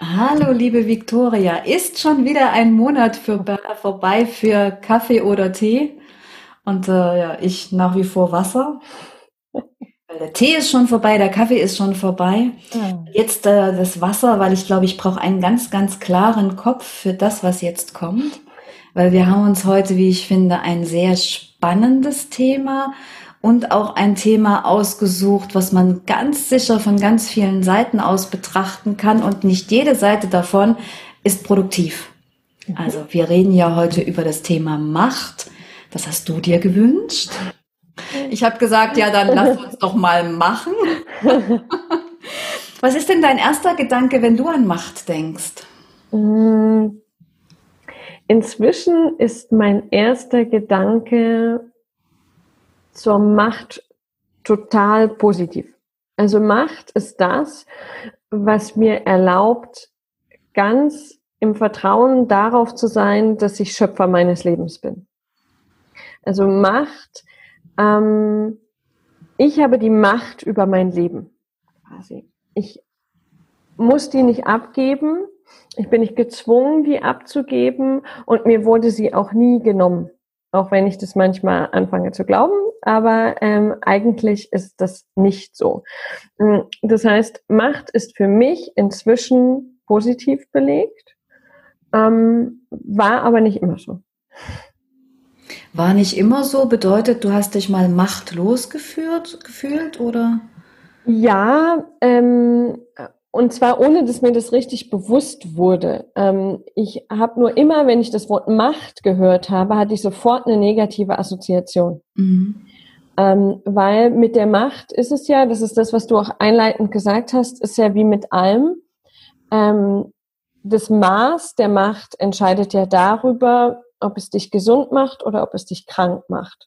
Hallo, liebe Viktoria. Ist schon wieder ein Monat für, vorbei für Kaffee oder Tee? Und äh, ja, ich nach wie vor Wasser. Der Tee ist schon vorbei, der Kaffee ist schon vorbei. Ja. Jetzt äh, das Wasser, weil ich glaube, ich brauche einen ganz, ganz klaren Kopf für das, was jetzt kommt. Weil wir haben uns heute, wie ich finde, ein sehr spannendes Thema und auch ein Thema ausgesucht, was man ganz sicher von ganz vielen Seiten aus betrachten kann und nicht jede Seite davon ist produktiv. Mhm. Also wir reden ja heute über das Thema Macht. Das hast du dir gewünscht. Ich habe gesagt, ja, dann lass uns doch mal machen. Was ist denn dein erster Gedanke, wenn du an Macht denkst? Mm. Inzwischen ist mein erster Gedanke zur Macht total positiv. Also Macht ist das, was mir erlaubt, ganz im Vertrauen darauf zu sein, dass ich Schöpfer meines Lebens bin. Also Macht, ähm, ich habe die Macht über mein Leben quasi. Ich muss die nicht abgeben, ich bin nicht gezwungen, die abzugeben und mir wurde sie auch nie genommen. Auch wenn ich das manchmal anfange zu glauben, aber ähm, eigentlich ist das nicht so. Mm, das heißt, Macht ist für mich inzwischen positiv belegt, ähm, war aber nicht immer so. War nicht immer so, bedeutet, du hast dich mal machtlos geführt, gefühlt, oder? Ja, ähm, und zwar ohne, dass mir das richtig bewusst wurde. Ähm, ich habe nur immer, wenn ich das Wort Macht gehört habe, hatte ich sofort eine negative Assoziation. Mhm. Ähm, weil mit der Macht ist es ja, das ist das, was du auch einleitend gesagt hast, ist ja wie mit allem. Ähm, das Maß der Macht entscheidet ja darüber, ob es dich gesund macht oder ob es dich krank macht.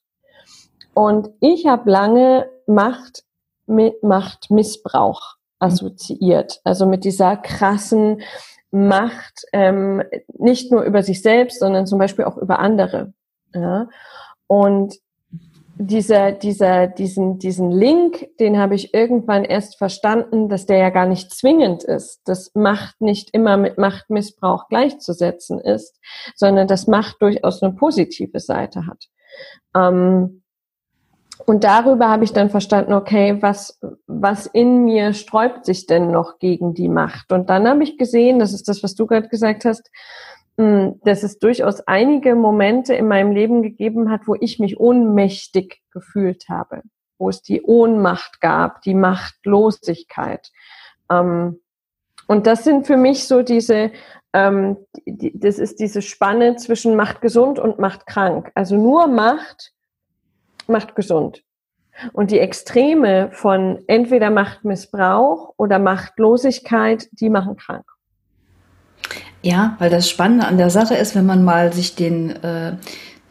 Und ich habe lange Macht mit Machtmissbrauch assoziiert. Also mit dieser krassen Macht, ähm, nicht nur über sich selbst, sondern zum Beispiel auch über andere. Ja? Und dieser, dieser, diesen, diesen Link, den habe ich irgendwann erst verstanden, dass der ja gar nicht zwingend ist, dass Macht nicht immer mit Machtmissbrauch gleichzusetzen ist, sondern dass Macht durchaus eine positive Seite hat. Ähm, und darüber habe ich dann verstanden, okay, was, was in mir sträubt sich denn noch gegen die Macht? Und dann habe ich gesehen, das ist das, was du gerade gesagt hast, hm, dass es durchaus einige Momente in meinem Leben gegeben hat, wo ich mich ohnmächtig gefühlt habe, wo es die Ohnmacht gab, die Machtlosigkeit. Ähm, und das sind für mich so diese, ähm, das ist diese Spanne zwischen Macht gesund und Macht krank. Also nur Macht macht gesund. Und die Extreme von entweder Machtmissbrauch oder Machtlosigkeit, die machen krank. Ja, weil das Spannende an der Sache ist, wenn man mal sich den, äh,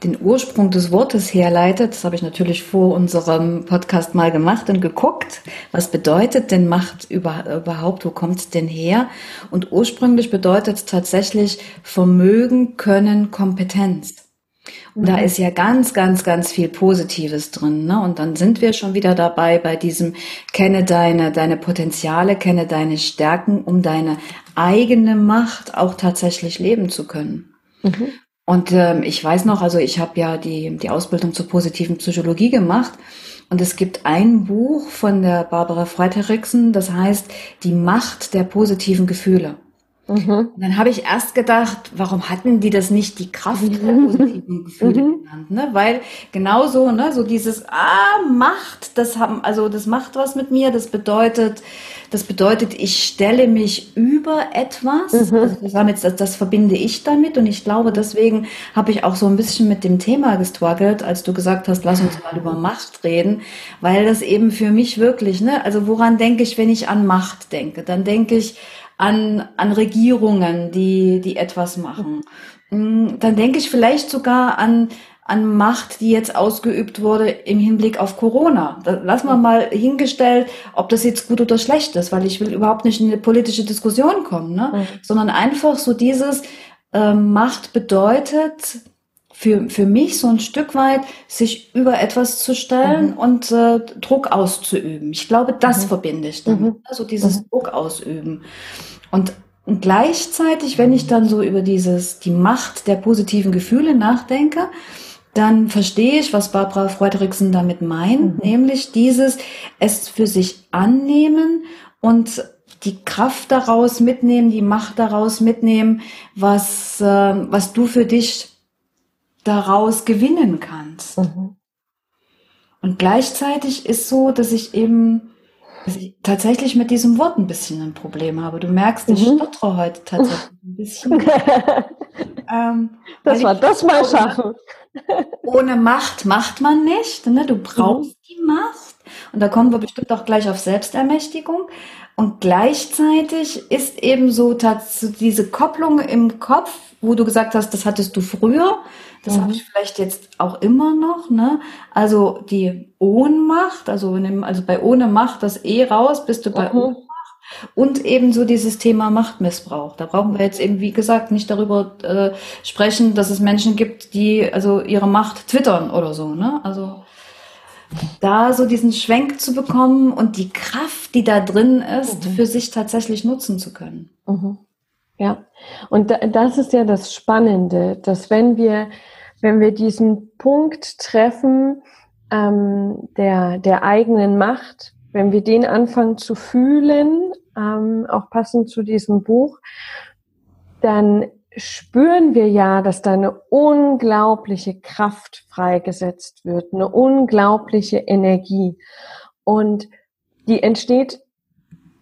den Ursprung des Wortes herleitet, das habe ich natürlich vor unserem Podcast mal gemacht und geguckt, was bedeutet denn Macht über, überhaupt, wo kommt es denn her? Und ursprünglich bedeutet es tatsächlich Vermögen, Können, Kompetenz. Und da mhm. ist ja ganz, ganz, ganz viel Positives drin. Ne? Und dann sind wir schon wieder dabei bei diesem, kenne deine, deine Potenziale, kenne deine Stärken, um deine eigene Macht auch tatsächlich leben zu können. Mhm. Und ähm, ich weiß noch, also ich habe ja die, die Ausbildung zur positiven Psychologie gemacht. Und es gibt ein Buch von der Barbara Freiteriksen, das heißt Die Macht der positiven Gefühle. Mhm. Und dann habe ich erst gedacht, warum hatten die das nicht die Kraft der positiven Gefühle mhm. genannt? Ne? Weil genauso, ne, so dieses Ah, Macht, das haben, also das macht was mit mir, das bedeutet, das bedeutet, ich stelle mich über etwas. Mhm. Also das, damit, das, das verbinde ich damit und ich glaube, deswegen habe ich auch so ein bisschen mit dem Thema gestruggelt, als du gesagt hast, lass uns mal über Macht reden, weil das eben für mich wirklich, ne, also woran denke ich, wenn ich an Macht denke? Dann denke ich, an, an Regierungen, die, die etwas machen. Mm, dann denke ich vielleicht sogar an, an Macht, die jetzt ausgeübt wurde im Hinblick auf Corona. Lass mal mal hingestellt, ob das jetzt gut oder schlecht ist, weil ich will überhaupt nicht in eine politische Diskussion kommen, ne? Mhm. sondern einfach so dieses äh, Macht bedeutet für, für mich so ein Stück weit, sich über etwas zu stellen mhm. und äh, Druck auszuüben. Ich glaube, das mhm. verbinde ich damit. Mhm. Also dieses mhm. Druck ausüben. Und Und gleichzeitig, wenn ich dann so über dieses, die Macht der positiven Gefühle nachdenke, dann verstehe ich, was Barbara Freudrichsen damit meint, mhm. nämlich dieses, es für sich annehmen und die Kraft daraus mitnehmen, die Macht daraus mitnehmen, was, äh, was du für dich daraus gewinnen kannst. Mhm. Und gleichzeitig ist so, dass ich eben dass ich tatsächlich mit diesem Wort ein bisschen ein Problem habe. Du merkst, ich mhm. stottere heute tatsächlich ein bisschen. ähm, das war das mal schaffen. Ohne Macht macht man nicht. Ne? Du brauchst mhm. die Macht. Und da kommen wir bestimmt auch gleich auf Selbstermächtigung. Und gleichzeitig ist eben so diese Kopplung im Kopf, wo du gesagt hast, das hattest du früher, das mhm. habe ich vielleicht jetzt auch immer noch. Ne? Also die Ohnmacht, also, also bei ohne Macht das E raus, bist du bei mhm. Ohnmacht. Und eben so dieses Thema Machtmissbrauch. Da brauchen wir jetzt eben, wie gesagt, nicht darüber äh, sprechen, dass es Menschen gibt, die also ihre Macht twittern oder so. Ne? Also da so diesen Schwenk zu bekommen und die Kraft, die da drin ist, mhm. für sich tatsächlich nutzen zu können. Mhm. Ja, und das ist ja das Spannende, dass wenn wir, wenn wir diesen Punkt treffen ähm, der, der eigenen Macht, wenn wir den anfangen zu fühlen, ähm, auch passend zu diesem Buch, dann spüren wir ja, dass da eine unglaubliche Kraft freigesetzt wird, eine unglaubliche Energie. Und die entsteht,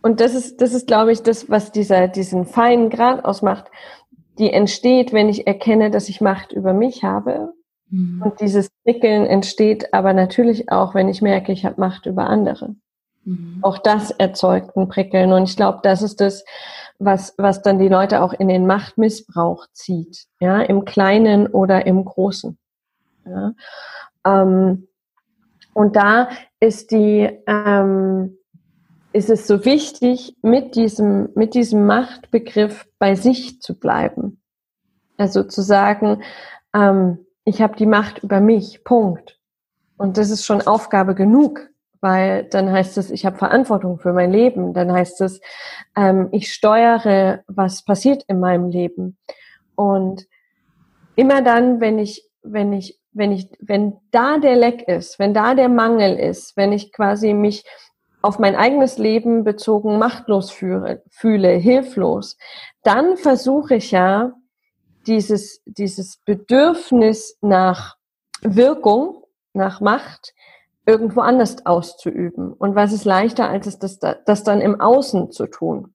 und das ist, das ist, glaube ich, das, was dieser, diesen feinen Grad ausmacht, die entsteht, wenn ich erkenne, dass ich Macht über mich habe. Mhm. Und dieses Prickeln entsteht aber natürlich auch, wenn ich merke, ich habe Macht über andere. Mhm. Auch das erzeugt ein Prickeln. Und ich glaube, das ist das, was, was dann die Leute auch in den Machtmissbrauch zieht, ja, im Kleinen oder im Großen. Ja. Ähm, und da ist die, ähm, ist es so wichtig, mit diesem, mit diesem Machtbegriff bei sich zu bleiben. Also zu sagen, ähm, ich habe die Macht über mich, Punkt. Und das ist schon Aufgabe genug weil dann heißt es, ich habe Verantwortung für mein Leben, dann heißt es, ähm, ich steuere, was passiert in meinem Leben. Und immer dann, wenn ich, wenn ich, wenn ich, wenn da der Leck ist, wenn da der Mangel ist, wenn ich quasi mich auf mein eigenes Leben bezogen machtlos fühle, fühle hilflos, dann versuche ich ja dieses, dieses Bedürfnis nach Wirkung, nach Macht, irgendwo anders auszuüben. Und was ist leichter, als es das, das dann im Außen zu tun?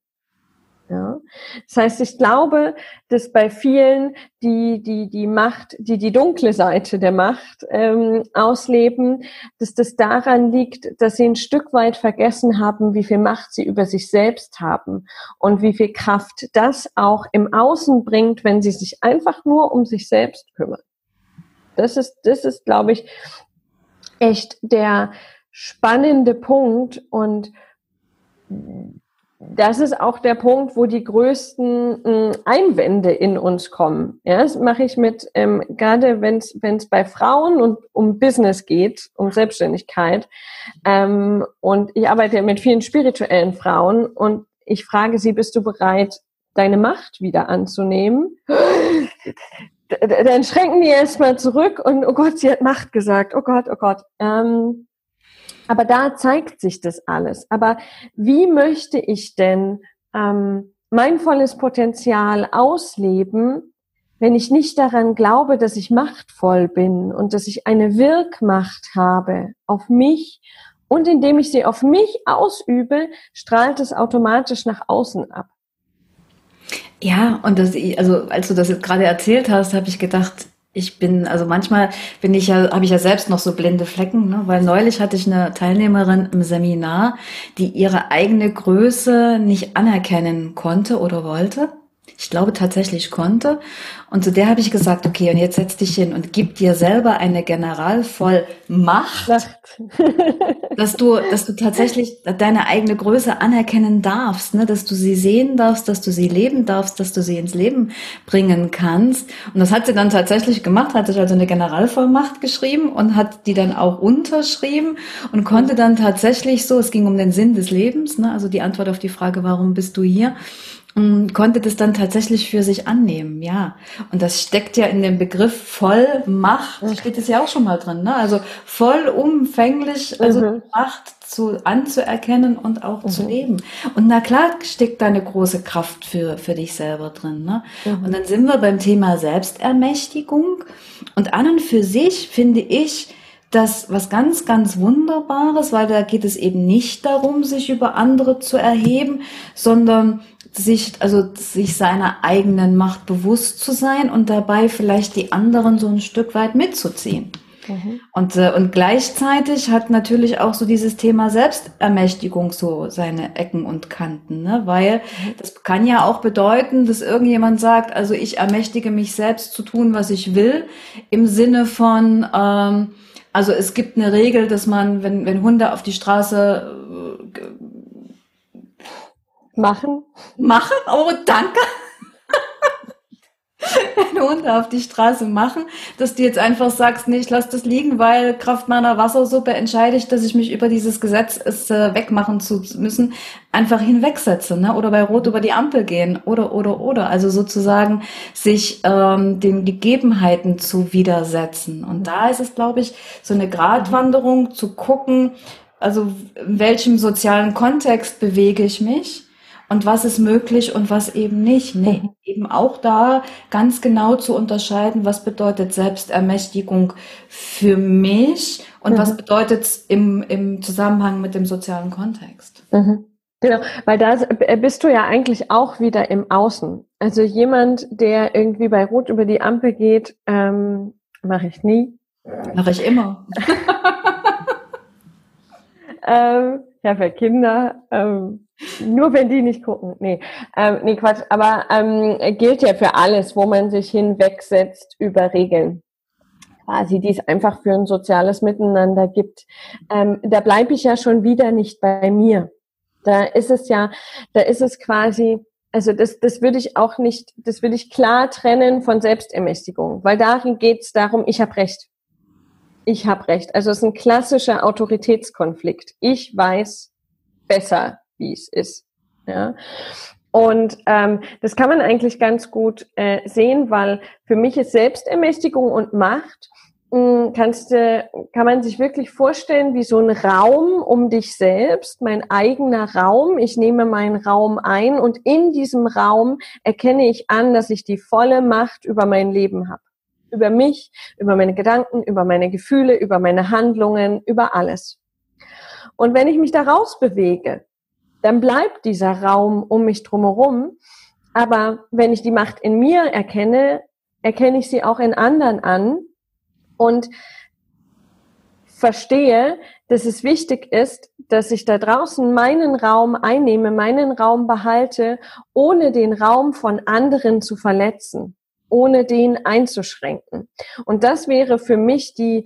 Ja. Das heißt, ich glaube, dass bei vielen, die die die Macht, die die dunkle Seite der Macht ähm, ausleben, dass das daran liegt, dass sie ein Stück weit vergessen haben, wie viel Macht sie über sich selbst haben und wie viel Kraft das auch im Außen bringt, wenn sie sich einfach nur um sich selbst kümmern. Das ist, das ist, glaube ich, echt der spannende Punkt und das ist auch der Punkt, wo die größten hm, Einwände in uns kommen. Ja, das mache ich mit, ähm, gerade wenn es bei Frauen und um Business geht, um Selbstständigkeit. Ähm, und ich arbeite mit vielen spirituellen Frauen und ich frage sie, bist du bereit, deine Macht wieder anzunehmen? dann schränken die erstmal zurück und oh Gott, sie hat Macht gesagt. Oh Gott, oh Gott. Ähm, aber da zeigt sich das alles. Aber wie möchte ich denn ähm, mein volles Potenzial ausleben, wenn ich nicht daran glaube, dass ich machtvoll bin und dass ich eine Wirkmacht habe auf mich und indem ich sie auf mich ausübe, strahlt es automatisch nach außen ab. Ja, und das, also als du das jetzt gerade erzählt hast, habe ich gedacht, ich bin, also manchmal bin ich ja, habe ich ja selbst noch so blinde Flecken, ne? weil neulich hatte ich eine Teilnehmerin im Seminar, die ihre eigene Größe nicht anerkennen konnte oder wollte. Ich glaube tatsächlich konnte. Und zu der habe ich gesagt, okay, und jetzt setz dich hin und gib dir selber eine Generalvollmacht, dass du, dass du tatsächlich deine eigene Größe anerkennen darfst, ne? dass du sie sehen darfst, dass du sie leben darfst, dass du sie ins Leben bringen kannst. Und das hat sie dann tatsächlich gemacht, hat sich also eine Generalvollmacht geschrieben und hat die dann auch unterschrieben und konnte dann tatsächlich so, es ging um den Sinn des Lebens, ne? also die Antwort auf die Frage, warum bist du hier? Und konnte das dann tatsächlich für sich annehmen, ja. Und das steckt ja in dem Begriff Vollmacht, steht es ja auch schon mal drin, ne? Also vollumfänglich, also mhm. Macht zu, anzuerkennen und auch mhm. zu leben. Und na klar steckt da eine große Kraft für, für dich selber drin, ne? Mhm. Und dann sind wir beim Thema Selbstermächtigung. Und an und für sich finde ich, das was ganz, ganz Wunderbares, weil da geht es eben nicht darum, sich über andere zu erheben, sondern sich, also sich seiner eigenen Macht bewusst zu sein und dabei vielleicht die anderen so ein Stück weit mitzuziehen. Mhm. Und, äh, und gleichzeitig hat natürlich auch so dieses Thema Selbstermächtigung so seine Ecken und Kanten, ne? weil mhm. das kann ja auch bedeuten, dass irgendjemand sagt, also ich ermächtige mich selbst zu tun, was ich will, im Sinne von, ähm, also es gibt eine Regel, dass man, wenn, wenn Hunde auf die Straße äh, machen, machen, oh danke, wenn Hunde auf die Straße machen, dass du jetzt einfach sagst, nee, ich lasse das liegen, weil Kraft meiner Wassersuppe entscheide ich, dass ich mich über dieses Gesetz es äh, wegmachen zu müssen, einfach hinwegsetze, ne? Oder bei Rot über die Ampel gehen oder oder oder. Also sozusagen sich ähm, den Gegebenheiten zu widersetzen. Und da ist es, glaube ich, so eine Gratwanderung zu gucken, also in welchem sozialen Kontext bewege ich mich und was ist möglich und was eben nicht. Nee, mhm. eben auch da ganz genau zu unterscheiden, was bedeutet Selbstermächtigung für mich und mhm. was bedeutet es im, im Zusammenhang mit dem sozialen Kontext. Mhm. Genau, weil da bist du ja eigentlich auch wieder im Außen. Also jemand, der irgendwie bei Rot über die Ampel geht, ähm, mache ich nie. Mache ich immer. ähm, ja, für Kinder. Ähm, nur wenn die nicht gucken. Nee, ähm, nee Quatsch. Aber ähm, gilt ja für alles, wo man sich hinwegsetzt über Regeln. Quasi, die es einfach für ein soziales Miteinander gibt. Ähm, da bleibe ich ja schon wieder nicht bei mir. Da ist es ja, da ist es quasi, also das, das würde ich auch nicht, das würde ich klar trennen von Selbstermächtigung, weil darin geht es darum, ich habe Recht. Ich habe Recht. Also es ist ein klassischer Autoritätskonflikt. Ich weiß besser wie es ist. Ja. Und ähm, das kann man eigentlich ganz gut äh, sehen, weil für mich ist Selbstermächtigung und Macht hm, kannst du, kann man sich wirklich vorstellen wie so ein Raum um dich selbst, mein eigener Raum. Ich nehme meinen Raum ein und in diesem Raum erkenne ich an, dass ich die volle Macht über mein Leben habe. Über mich, über meine Gedanken, über meine Gefühle, über meine Handlungen, über alles. Und wenn ich mich da rausbewege, dann bleibt dieser Raum um mich drumherum. Aber wenn ich die Macht in mir erkenne, erkenne ich sie auch in anderen an und verstehe, dass es wichtig ist, dass ich da draußen meinen Raum einnehme, meinen Raum behalte, ohne den Raum von anderen zu verletzen, ohne den einzuschränken. Und das wäre für mich die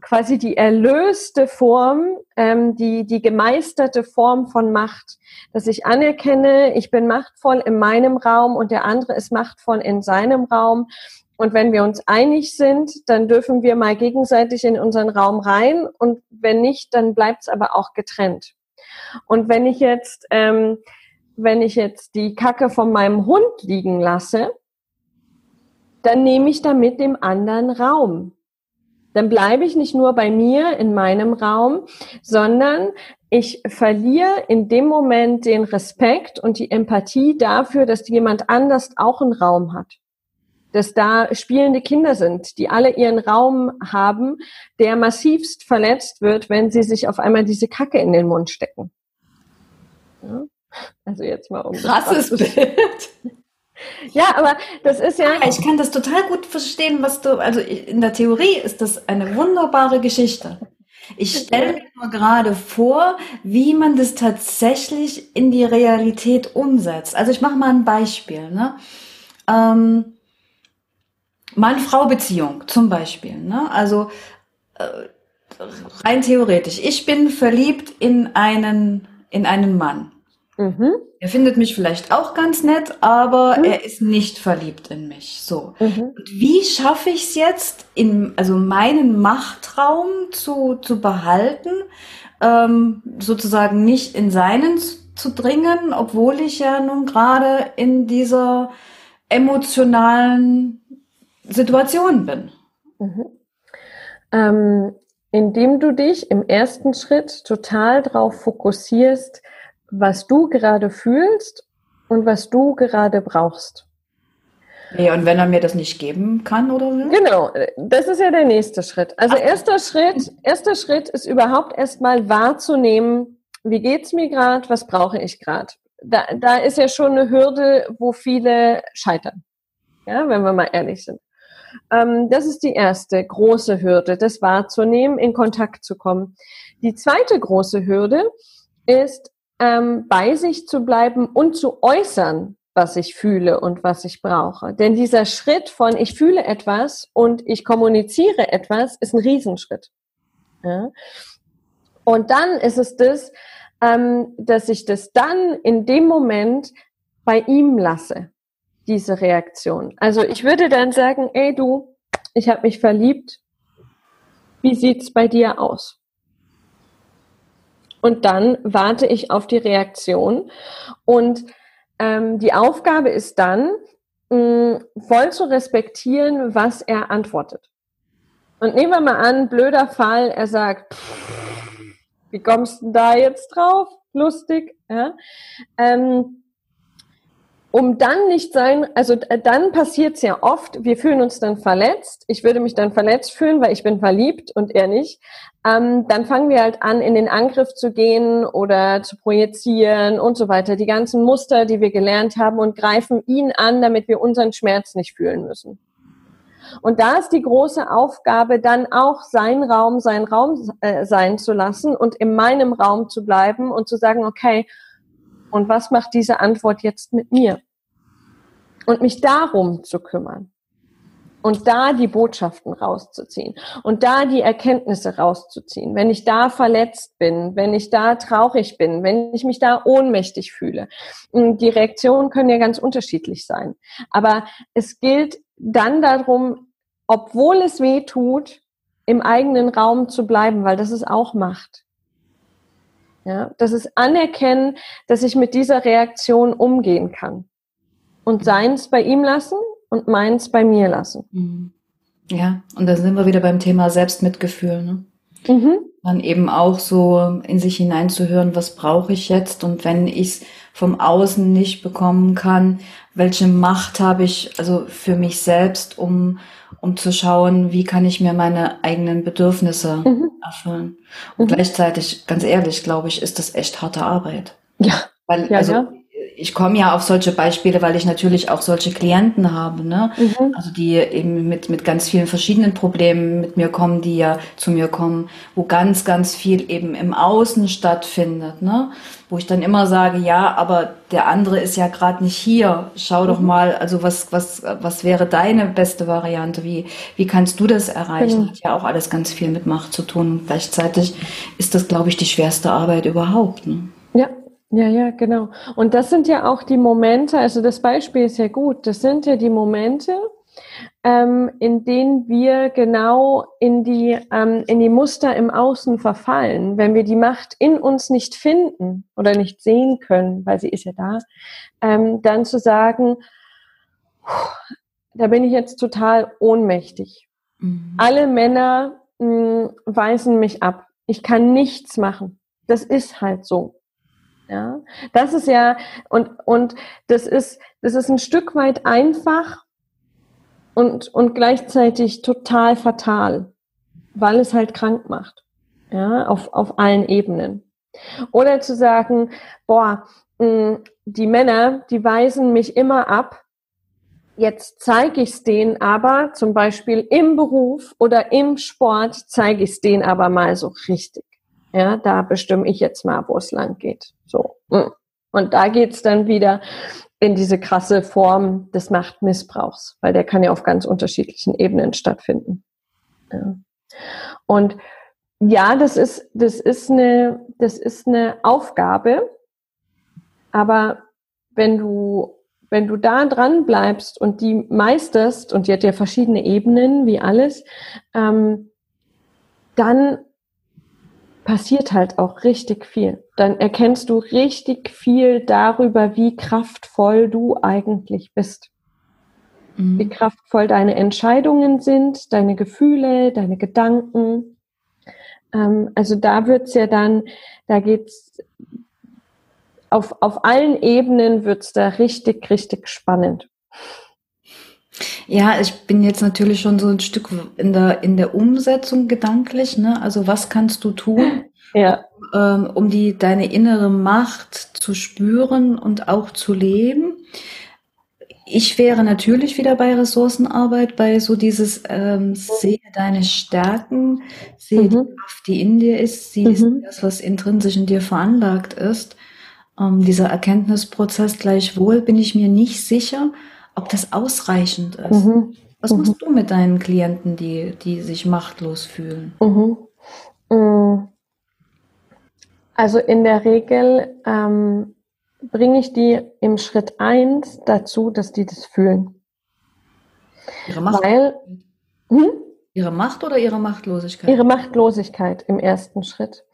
quasi die erlöste Form, ähm, die, die gemeisterte Form von Macht. Dass ich anerkenne, ich bin machtvoll in meinem Raum und der andere ist machtvoll in seinem Raum. Und wenn wir uns einig sind, dann dürfen wir mal gegenseitig in unseren Raum rein. Und wenn nicht, dann bleibt es aber auch getrennt. Und wenn ich jetzt, ähm, wenn ich jetzt die Kacke von meinem Hund liegen lasse, dann nehme ich damit dem anderen Raum dann bleibe ich nicht nur bei mir in meinem Raum, sondern ich verliere in dem Moment den Respekt und die Empathie dafür, dass jemand anders auch einen Raum hat. Dass da spielende Kinder sind, die alle ihren Raum haben, der massivst verletzt wird, wenn sie sich auf einmal diese Kacke in den Mund stecken. Ja? Also jetzt mal um. Krasses Bild. Ja, aber das ist ja. Ich kann das total gut verstehen, was du, also in der Theorie ist das eine wunderbare Geschichte. Ich stelle mir nur gerade vor, wie man das tatsächlich in die Realität umsetzt. Also ich mache mal ein Beispiel. Ne? Ähm, Mann-Frau-Beziehung zum Beispiel. Ne? Also äh, rein theoretisch. Ich bin verliebt in einen, in einen Mann. Mhm. Er findet mich vielleicht auch ganz nett, aber mhm. er ist nicht verliebt in mich. So. Mhm. Und wie schaffe ich es jetzt, in, also meinen Machtraum zu, zu behalten, ähm, sozusagen nicht in seinen aufzudringen, obwohl ich ja nun gerade in dieser emotionalen Situation bin? Mhm. Ähm, indem du dich im ersten Schritt total darauf fokussierst, was du gerade fühlst und was du gerade brauchst. Ja, und wenn er mir das nicht geben kann oder will? Genau, das ist ja der nächste Schritt. Also Ach. erster Schritt, erster Schritt ist überhaupt erstmal wahrzunehmen, wie geht's mir gerade, was brauche ich gerade. Da, da ist ja schon eine Hürde, wo viele scheitern. Ja, wenn wir mal ehrlich sind. Ähm, das ist die erste große Hürde, das wahrzunehmen, in Kontakt zu kommen. Die zweite große Hürde ist, ähm, bei sich zu bleiben und zu äußern, was ich fühle und was ich brauche. Denn dieser Schritt von ich fühle etwas und ich kommuniziere etwas ist ein Riesenschritt. Ja? Und dann ist es das, ähm, dass ich das dann in dem Moment bei ihm lasse diese Reaktion. Also ich würde dann sagen, ey du, ich habe mich verliebt. Wie sieht's bei dir aus? Und dann warte ich auf die Reaktion. Und ähm, die Aufgabe ist dann, mh, voll zu respektieren, was er antwortet. Und nehmen wir mal an, blöder Fall, er sagt, wie kommst du da jetzt drauf? Lustig. Ja? Ähm, um dann nicht sein, also äh, dann passiert es ja oft, wir fühlen uns dann verletzt. Ich würde mich dann verletzt fühlen, weil ich bin verliebt und er nicht. Ähm, dann fangen wir halt an, in den Angriff zu gehen oder zu projizieren und so weiter. Die ganzen Muster, die wir gelernt haben und greifen ihn an, damit wir unseren Schmerz nicht fühlen müssen. Und da ist die große Aufgabe, dann auch sein Raum, sein Raum äh, sein zu lassen und in meinem Raum zu bleiben und zu sagen, okay, und was macht diese Antwort jetzt mit mir? Und mich darum zu kümmern. Und da die Botschaften rauszuziehen. Und da die Erkenntnisse rauszuziehen. Wenn ich da verletzt bin, wenn ich da traurig bin, wenn ich mich da ohnmächtig fühle. Die Reaktionen können ja ganz unterschiedlich sein. Aber es gilt dann darum, obwohl es weh tut, im eigenen Raum zu bleiben, weil das ist auch Macht. Ja, das ist anerkennen, dass ich mit dieser Reaktion umgehen kann. Und seins bei ihm lassen und meins bei mir lassen. Mhm. Ja, und da sind wir wieder beim Thema Selbstmitgefühl. Ne? Mhm. Dann eben auch so in sich hineinzuhören, was brauche ich jetzt? Und wenn ich es vom Außen nicht bekommen kann, welche Macht habe ich also für mich selbst, um um zu schauen, wie kann ich mir meine eigenen Bedürfnisse mhm. erfüllen. Und mhm. gleichzeitig, ganz ehrlich, glaube ich, ist das echt harte Arbeit. Ja. Weil, ja, also, ja. Ich komme ja auf solche Beispiele, weil ich natürlich auch solche Klienten habe, ne? Mhm. Also die eben mit, mit ganz vielen verschiedenen Problemen mit mir kommen, die ja zu mir kommen, wo ganz, ganz viel eben im Außen stattfindet, ne? wo ich dann immer sage, ja, aber der andere ist ja gerade nicht hier. Schau mhm. doch mal, also was, was, was wäre deine beste Variante? Wie, wie kannst du das erreichen? Mhm. Hat ja auch alles ganz viel mit Macht zu tun. Und gleichzeitig ist das, glaube ich, die schwerste Arbeit überhaupt. Ne? Ja, ja, ja, genau. Und das sind ja auch die Momente, also das Beispiel ist ja gut, das sind ja die Momente, ähm, in denen wir genau in die, ähm, in die Muster im Außen verfallen. Wenn wir die Macht in uns nicht finden oder nicht sehen können, weil sie ist ja da, ähm, dann zu sagen, da bin ich jetzt total ohnmächtig. Mhm. Alle Männer mh, hm, weisen mich ab. Ich kann nichts machen. Das ist halt so. Ja, das ist ja, und, und das ist, das ist ein Stück weit einfach, und, und gleichzeitig total fatal, weil es halt krank macht. Ja, auf, auf allen Ebenen. Oder zu sagen, boah, mh, die Männer, die weisen mich immer ab. Jetzt zeige ich es denen aber, zum Beispiel im Beruf oder im Sport, zeige ich es denen aber mal so richtig. Ja, da bestimme ich jetzt mal, wo es lang geht. So. Und da geht's dann wieder in diese krasse Form des Machtmissbrauchs, weil der kann ja auf ganz unterschiedlichen Ebenen stattfinden. Ja. Und ja, das ist, das ist eine, das ist eine Aufgabe, aber wenn du, wenn du da dran bleibst und die meisterst, und die hat ja verschiedene Ebenen, wie alles, ähm, dann passiert halt auch richtig viel. Dann erkennst du richtig viel darüber, wie kraftvoll du eigentlich bist. Mhm. Wie kraftvoll deine Entscheidungen sind, deine Gefühle, deine Gedanken. Ähm, also da wird's ja dann, da geht's auf, auf allen Ebenen wird's da richtig, richtig spannend. Ja, ich bin jetzt natürlich schon so ein Stück in der, in der Umsetzung gedanklich. Ne? Also was kannst du tun, ja. um, ähm, um die, deine innere Macht zu spüren und auch zu leben? Ich wäre natürlich wieder bei Ressourcenarbeit, bei so dieses ähm, sehe deine Stärken, sehe mhm. die Kraft, die in dir ist, sehe mhm. das, was intrinsisch in dir veranlagt ist. Ähm, dieser Erkenntnisprozess gleichwohl bin ich mir nicht sicher, ob das ausreichend ist. Mhm. Was machst mhm. du mit deinen Klienten, die, die sich machtlos fühlen? Mhm. Mm. Also in der Regel ähm, bringe ich die im Schritt eins dazu, dass die das fühlen. Ihre Macht? Weil, hm? Ihre Macht oder ihre Machtlosigkeit? Ihre Machtlosigkeit im ersten Schritt.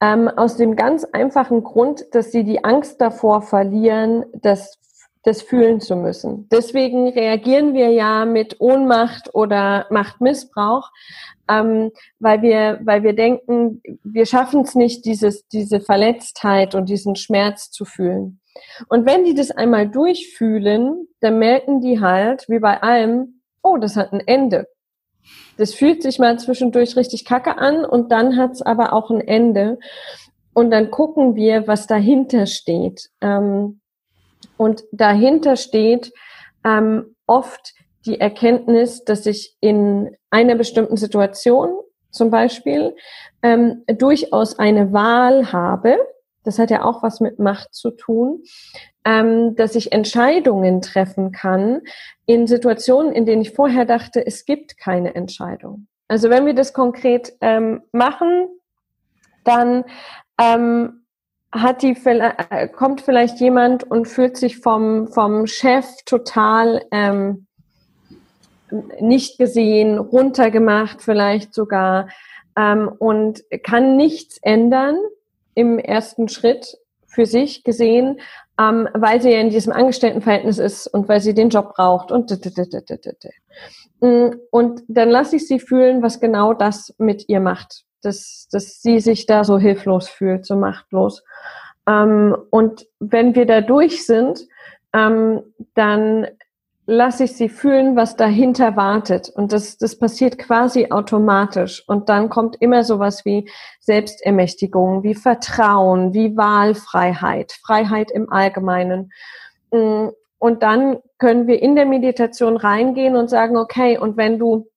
Ähm, aus dem ganz einfachen Grund, dass sie die Angst davor verlieren, dass das fühlen zu müssen. Deswegen reagieren wir ja mit Ohnmacht oder Machtmissbrauch, ähm, weil wir, weil wir denken, wir schaffen es nicht, dieses, diese Verletztheit und diesen Schmerz zu fühlen. Und wenn die das einmal durchfühlen, dann merken die halt, wie bei allem, oh, das hat ein Ende. Das fühlt sich mal zwischendurch richtig kacke an und dann hat es aber auch ein Ende. Und dann gucken wir, was dahinter steht. Ähm, und dahinter steht ähm, oft die Erkenntnis, dass ich in einer bestimmten Situation zum Beispiel ähm, durchaus eine Wahl habe. Das hat ja auch was mit Macht zu tun, ähm, dass ich Entscheidungen treffen kann in Situationen, in denen ich vorher dachte, es gibt keine Entscheidung. Also wenn wir das konkret ähm, machen, dann ähm, hat die äh, kommt vielleicht jemand und fühlt sich vom vom Chef total ähm, nicht gesehen, runtergemacht vielleicht sogar ähm, und kann nichts ändern im ersten Schritt für sich gesehen, ähm, weil sie ja in diesem Angestelltenverhältnis ist und weil sie den Job braucht und mm, und dann lasse ich sie fühlen, was genau das mit ihr macht dass, dass sie sich da so hilflos fühlt, so machtlos. Ähm, und wenn wir da durch sind, ähm, dann lasse ich sie fühlen, was dahinter wartet. Und das, das passiert quasi automatisch. Und dann kommt immer sowas wie Selbstermächtigung, wie Vertrauen, wie Wahlfreiheit, Freiheit im Allgemeinen. Mm, und dann können wir in der Meditation reingehen und sagen, okay, und wenn du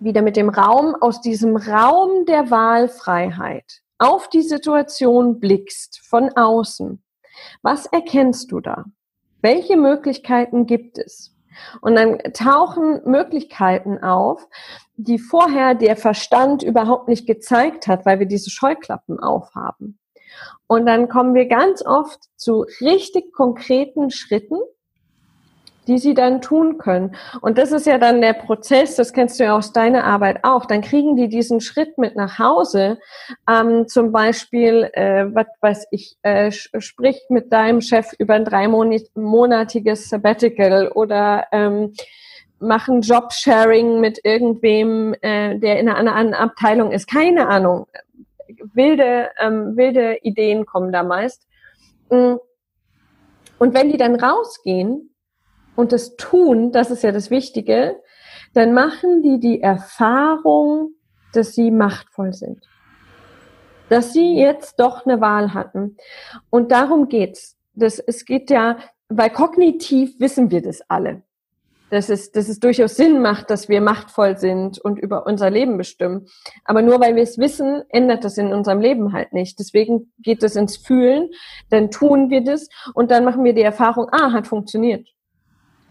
wieder mit dem Raum, aus diesem Raum der Wahlfreiheit auf die Situation blickst von außen, was erkennst du da? Welche Möglichkeiten gibt es? Und dann tauchen Möglichkeiten auf, die vorher der Verstand überhaupt nicht gezeigt hat, weil wir diese Scheuklappen aufhaben. Und dann kommen wir ganz oft zu richtig konkreten Schritten, die sie dann tun können. Und das ist ja dann der Prozess, das kennst du ja aus deiner Arbeit auch. Dann kriegen die diesen Schritt mit nach Hause. Ähm, zum Beispiel, äh, was weiß ich, äh, sprich mit deinem Chef über ein dreimonatiges Sabbatical oder ähm, machen Jobsharing mit irgendwem, äh, der in einer anderen Abteilung ist. Keine Ahnung. Wilde, ähm, wilde Ideen kommen da meist. Mm. Und wenn die dann rausgehen, und das Tun, das ist ja das Wichtige, dann machen die die Erfahrung, dass sie machtvoll sind. Dass sie jetzt doch eine Wahl hatten. Und darum geht's. Das, es geht ja, weil kognitiv wissen wir das alle. Dass es, dass es durchaus Sinn macht, dass wir machtvoll sind und über unser Leben bestimmen. Aber nur weil wir es wissen, ändert das in unserem Leben halt nicht. Deswegen geht es ins Fühlen, dann tun wir das und dann machen wir die Erfahrung, ah, hat funktioniert.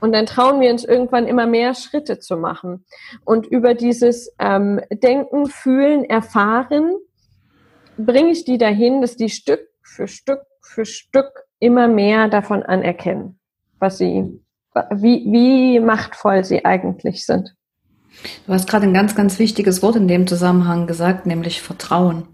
Und dann trauen wir uns irgendwann immer mehr Schritte zu machen. Und über dieses ähm, Denken, Fühlen, Erfahren bringe ich die dahin, dass die Stück für Stück für Stück immer mehr davon anerkennen, was sie, wie, wie machtvoll sie eigentlich sind. Du hast gerade ein ganz, ganz wichtiges Wort in dem Zusammenhang gesagt, nämlich Vertrauen.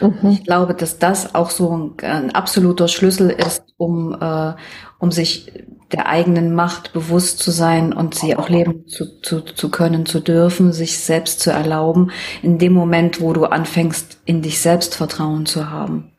Mhm. Ich glaube, dass das auch so ein, ein absoluter Schlüssel ist, um, äh, um sich der eigenen Macht bewusst zu sein und sie auch leben zu, zu, zu können, zu dürfen, sich selbst zu erlauben, in dem Moment, wo du anfängst, in dich selbst Vertrauen zu haben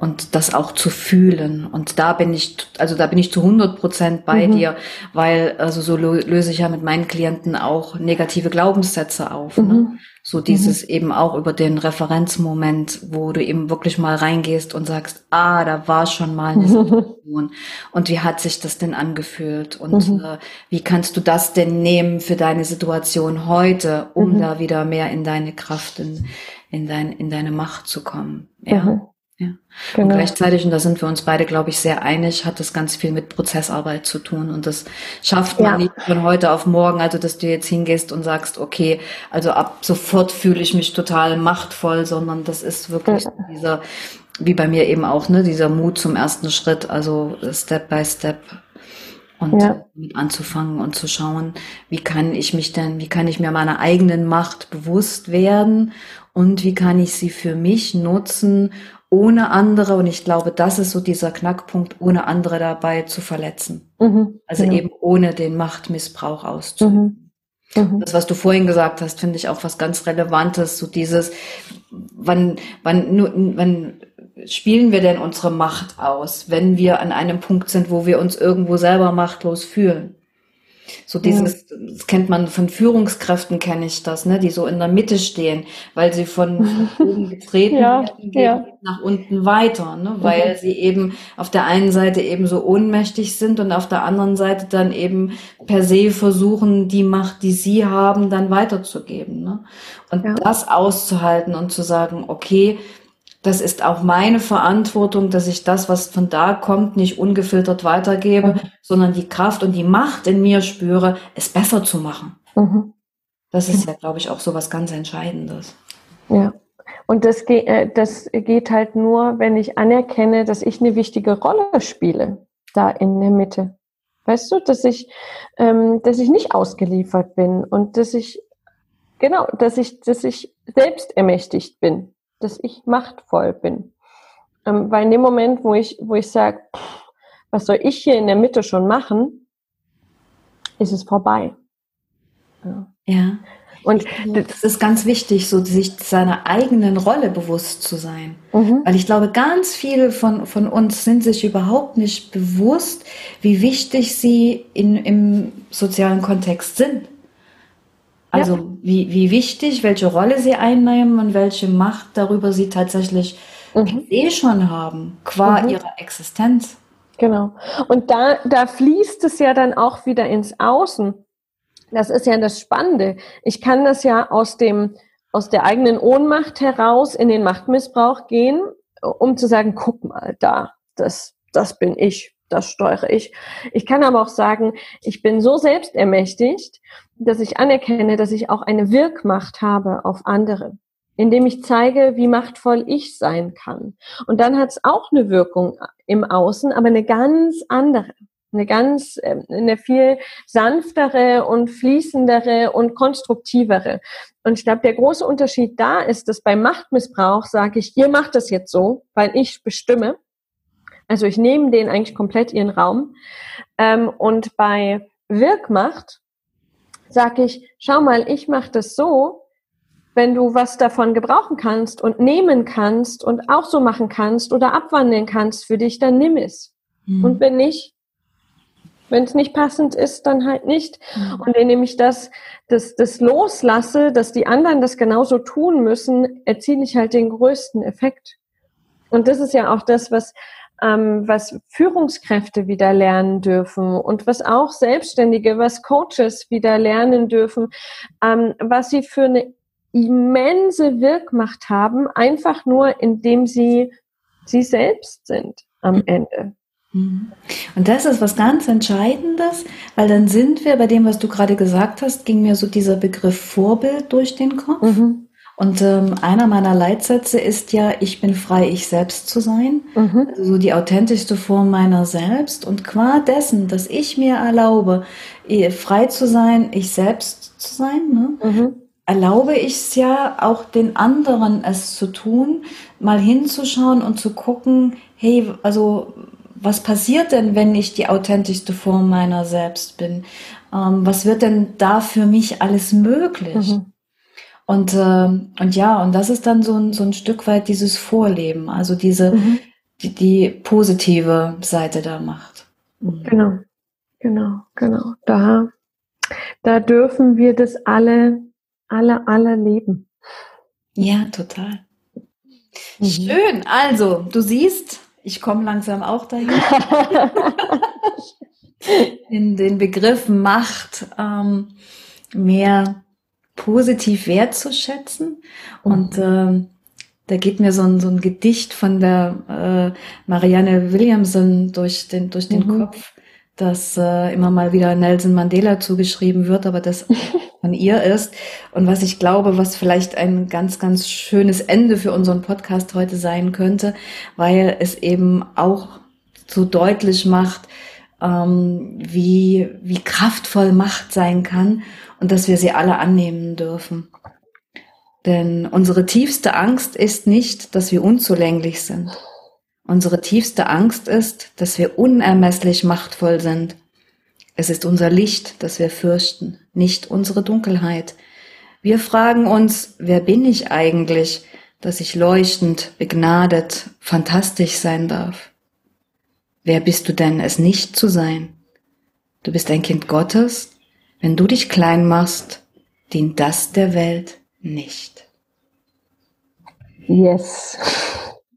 und das auch zu fühlen. Und da bin ich, also da bin ich zu 100 Prozent bei mhm. dir, weil also so löse ich ja mit meinen Klienten auch negative Glaubenssätze auf. Ne? Mhm. Ne? So dieses mhm. eben auch über den Referenzmoment, wo du eben wirklich mal reingehst und sagst, ah, da war schon mal eine Situation. und wie hat sich das denn angefühlt? Und mhm. äh, wie kannst du das denn nehmen für deine Situation heute, um mhm. da wieder mehr in deine Kraft, in, in, dein, in deine Macht zu kommen? Ja. Ja. Genau. Und gleichzeitig, und da sind wir uns beide, glaube ich, sehr einig, hat das ganz viel mit Prozessarbeit zu tun. Und das schafft man ja. nicht von heute auf morgen, also dass du jetzt hingehst und sagst, okay, also ab sofort fühle ich mich total machtvoll, sondern das ist wirklich ja. dieser, wie bei mir eben auch, ne, dieser Mut zum ersten Schritt, also Step by Step und ja. mit anzufangen und zu schauen, wie kann ich mich denn, wie kann ich mir meiner eigenen Macht bewusst werden und wie kann ich sie für mich nutzen, ohne andere, und ich glaube, das ist so dieser Knackpunkt, ohne andere dabei zu verletzen. Mhm, also genau. eben ohne den Machtmissbrauch auszuüben. Mhm, mhm. Das, was du vorhin gesagt hast, finde ich auch was ganz Relevantes, so dieses, wann, wann, wann spielen wir denn unsere Macht aus, wenn wir an einem Punkt sind, wo wir uns irgendwo selber machtlos fühlen? So dieses, das kennt man von Führungskräften, kenne ich das, ne, die so in der Mitte stehen, weil sie von oben getreten ja, werden, ja. nach unten weiter, ne, weil mhm. sie eben auf der einen Seite eben so ohnmächtig sind und auf der anderen Seite dann eben per se versuchen, die Macht, die sie haben, dann weiterzugeben, ne. Und ja. das auszuhalten und zu sagen, okay, das ist auch meine Verantwortung, dass ich das, was von da kommt, nicht ungefiltert weitergebe, mhm. sondern die Kraft und die Macht in mir spüre, es besser zu machen. Mhm. Das ist ja, glaube ich, auch so was ganz Entscheidendes. Ja. Und das, geht, äh, das geht halt nur, wenn ich anerkenne, dass ich eine wichtige Rolle spiele, da in der Mitte. Weißt du, dass ich, ähm, dass ich nicht ausgeliefert bin und dass ich, genau, dass ich, dass ich selbst ermächtigt bin dass ich machtvoll bin. Ähm, weil in dem Moment, wo ich, wo ich sage, was soll ich hier in der Mitte schon machen, ist es vorbei. Ja. ja. Und das ist ganz wichtig, so sich seiner eigenen Rolle bewusst zu sein. Mhm. Weil ich glaube, ganz viele von, von uns sind sich überhaupt nicht bewusst, wie wichtig sie in, im sozialen Kontext sind. Also ja. wie, wie wichtig, welche Rolle sie einnehmen und welche Macht darüber sie tatsächlich mhm. eh schon haben, qua mhm. ihrer Existenz. Genau. Und da, da fließt es ja dann auch wieder ins Außen. Das ist ja das Spannende. Ich kann das ja aus dem, aus der eigenen Ohnmacht heraus in den Machtmissbrauch gehen, um zu sagen, guck mal, da, das, das bin ich, das steuere ich. Ich kann aber auch sagen, ich bin so selbstermächtigt, dass ich anerkenne, dass ich auch eine Wirkmacht habe auf andere, indem ich zeige, wie machtvoll ich sein kann. Und dann hat es auch eine Wirkung im Außen, aber eine ganz andere, eine ganz, ähm, eine viel sanftere und fließendere und konstruktivere. Und ich glaube, der große Unterschied da ist, dass beim Machtmissbrauch sage ich, ihr macht das jetzt so, weil ich bestimme. Also ich nehme denen eigentlich komplett ihren Raum. Ähm, und bei Wirkmacht sage ich, schau mal, ich mache das so, wenn du was davon gebrauchen kannst und nehmen kannst und auch so machen kannst oder abwandeln kannst für dich, dann nimm es. Mhm. Und wenn nicht, wenn es nicht passend ist, dann halt nicht. Mhm. Und indem ich das, das, das loslasse, dass die anderen das genauso tun müssen, erziele ich halt den größten Effekt. Und das ist ja auch das, was ähm, was Führungskräfte wieder lernen dürfen und was auch Selbstständige, was Coaches wieder lernen dürfen, ähm, was sie für eine immense Wirkmacht haben, einfach nur indem sie sie selbst sind am mhm. Ende. Mhm. Und das ist was ganz Entscheidendes, weil dann sind wir bei dem, was du gerade gesagt hast, ging mir so dieser Begriff Vorbild durch den Kopf. Mhm. Und ähm, einer meiner Leitsätze ist ja, ich bin frei, ich selbst zu sein. Mhm. Also so die authentischste Form meiner selbst. Und qua dessen, dass ich mir erlaube, frei zu sein, ich selbst zu sein, ne? Mhm. erlaube ich es ja auch den anderen es zu tun, mal hinzuschauen und zu gucken, hey, also was passiert denn, wenn ich die authentischste Form meiner selbst bin? Ähm, was wird denn da für mich alles möglich? Mhm. Und, äh, und ja, und das ist dann so ein, so ein Stück weit dieses Vorleben, also diese, mhm. die, die positive Seite der Macht. Mhm. Genau, genau, genau. Da, da dürfen wir das alle, alle, alle leben. Ja, total. Mhm. Schön. Also, du siehst, ich komme langsam auch dahin. In den Begriff Macht ähm, mehr positiv wertzuschätzen. Und äh, da geht mir so ein, so ein Gedicht von der äh, Marianne Williamson durch den, durch den mhm. Kopf, das äh, immer mal wieder Nelson Mandela zugeschrieben wird, aber das von ihr ist. Und was ich glaube, was vielleicht ein ganz, ganz schönes Ende für unseren Podcast heute sein könnte, weil es eben auch so deutlich macht, ähm, wie, wie kraftvoll Macht sein kann und dass wir sie alle annehmen dürfen. Denn unsere tiefste Angst ist nicht, dass wir unzulänglich sind. Unsere tiefste Angst ist, dass wir unermesslich machtvoll sind. Es ist unser Licht, das wir fürchten, nicht unsere Dunkelheit. Wir fragen uns, wer bin ich eigentlich, dass ich leuchtend, begnadet, fantastisch sein darf? Wer bist du denn, es nicht zu sein? Du bist ein Kind Gottes. Wenn du dich klein machst, dient das der Welt nicht. Yes.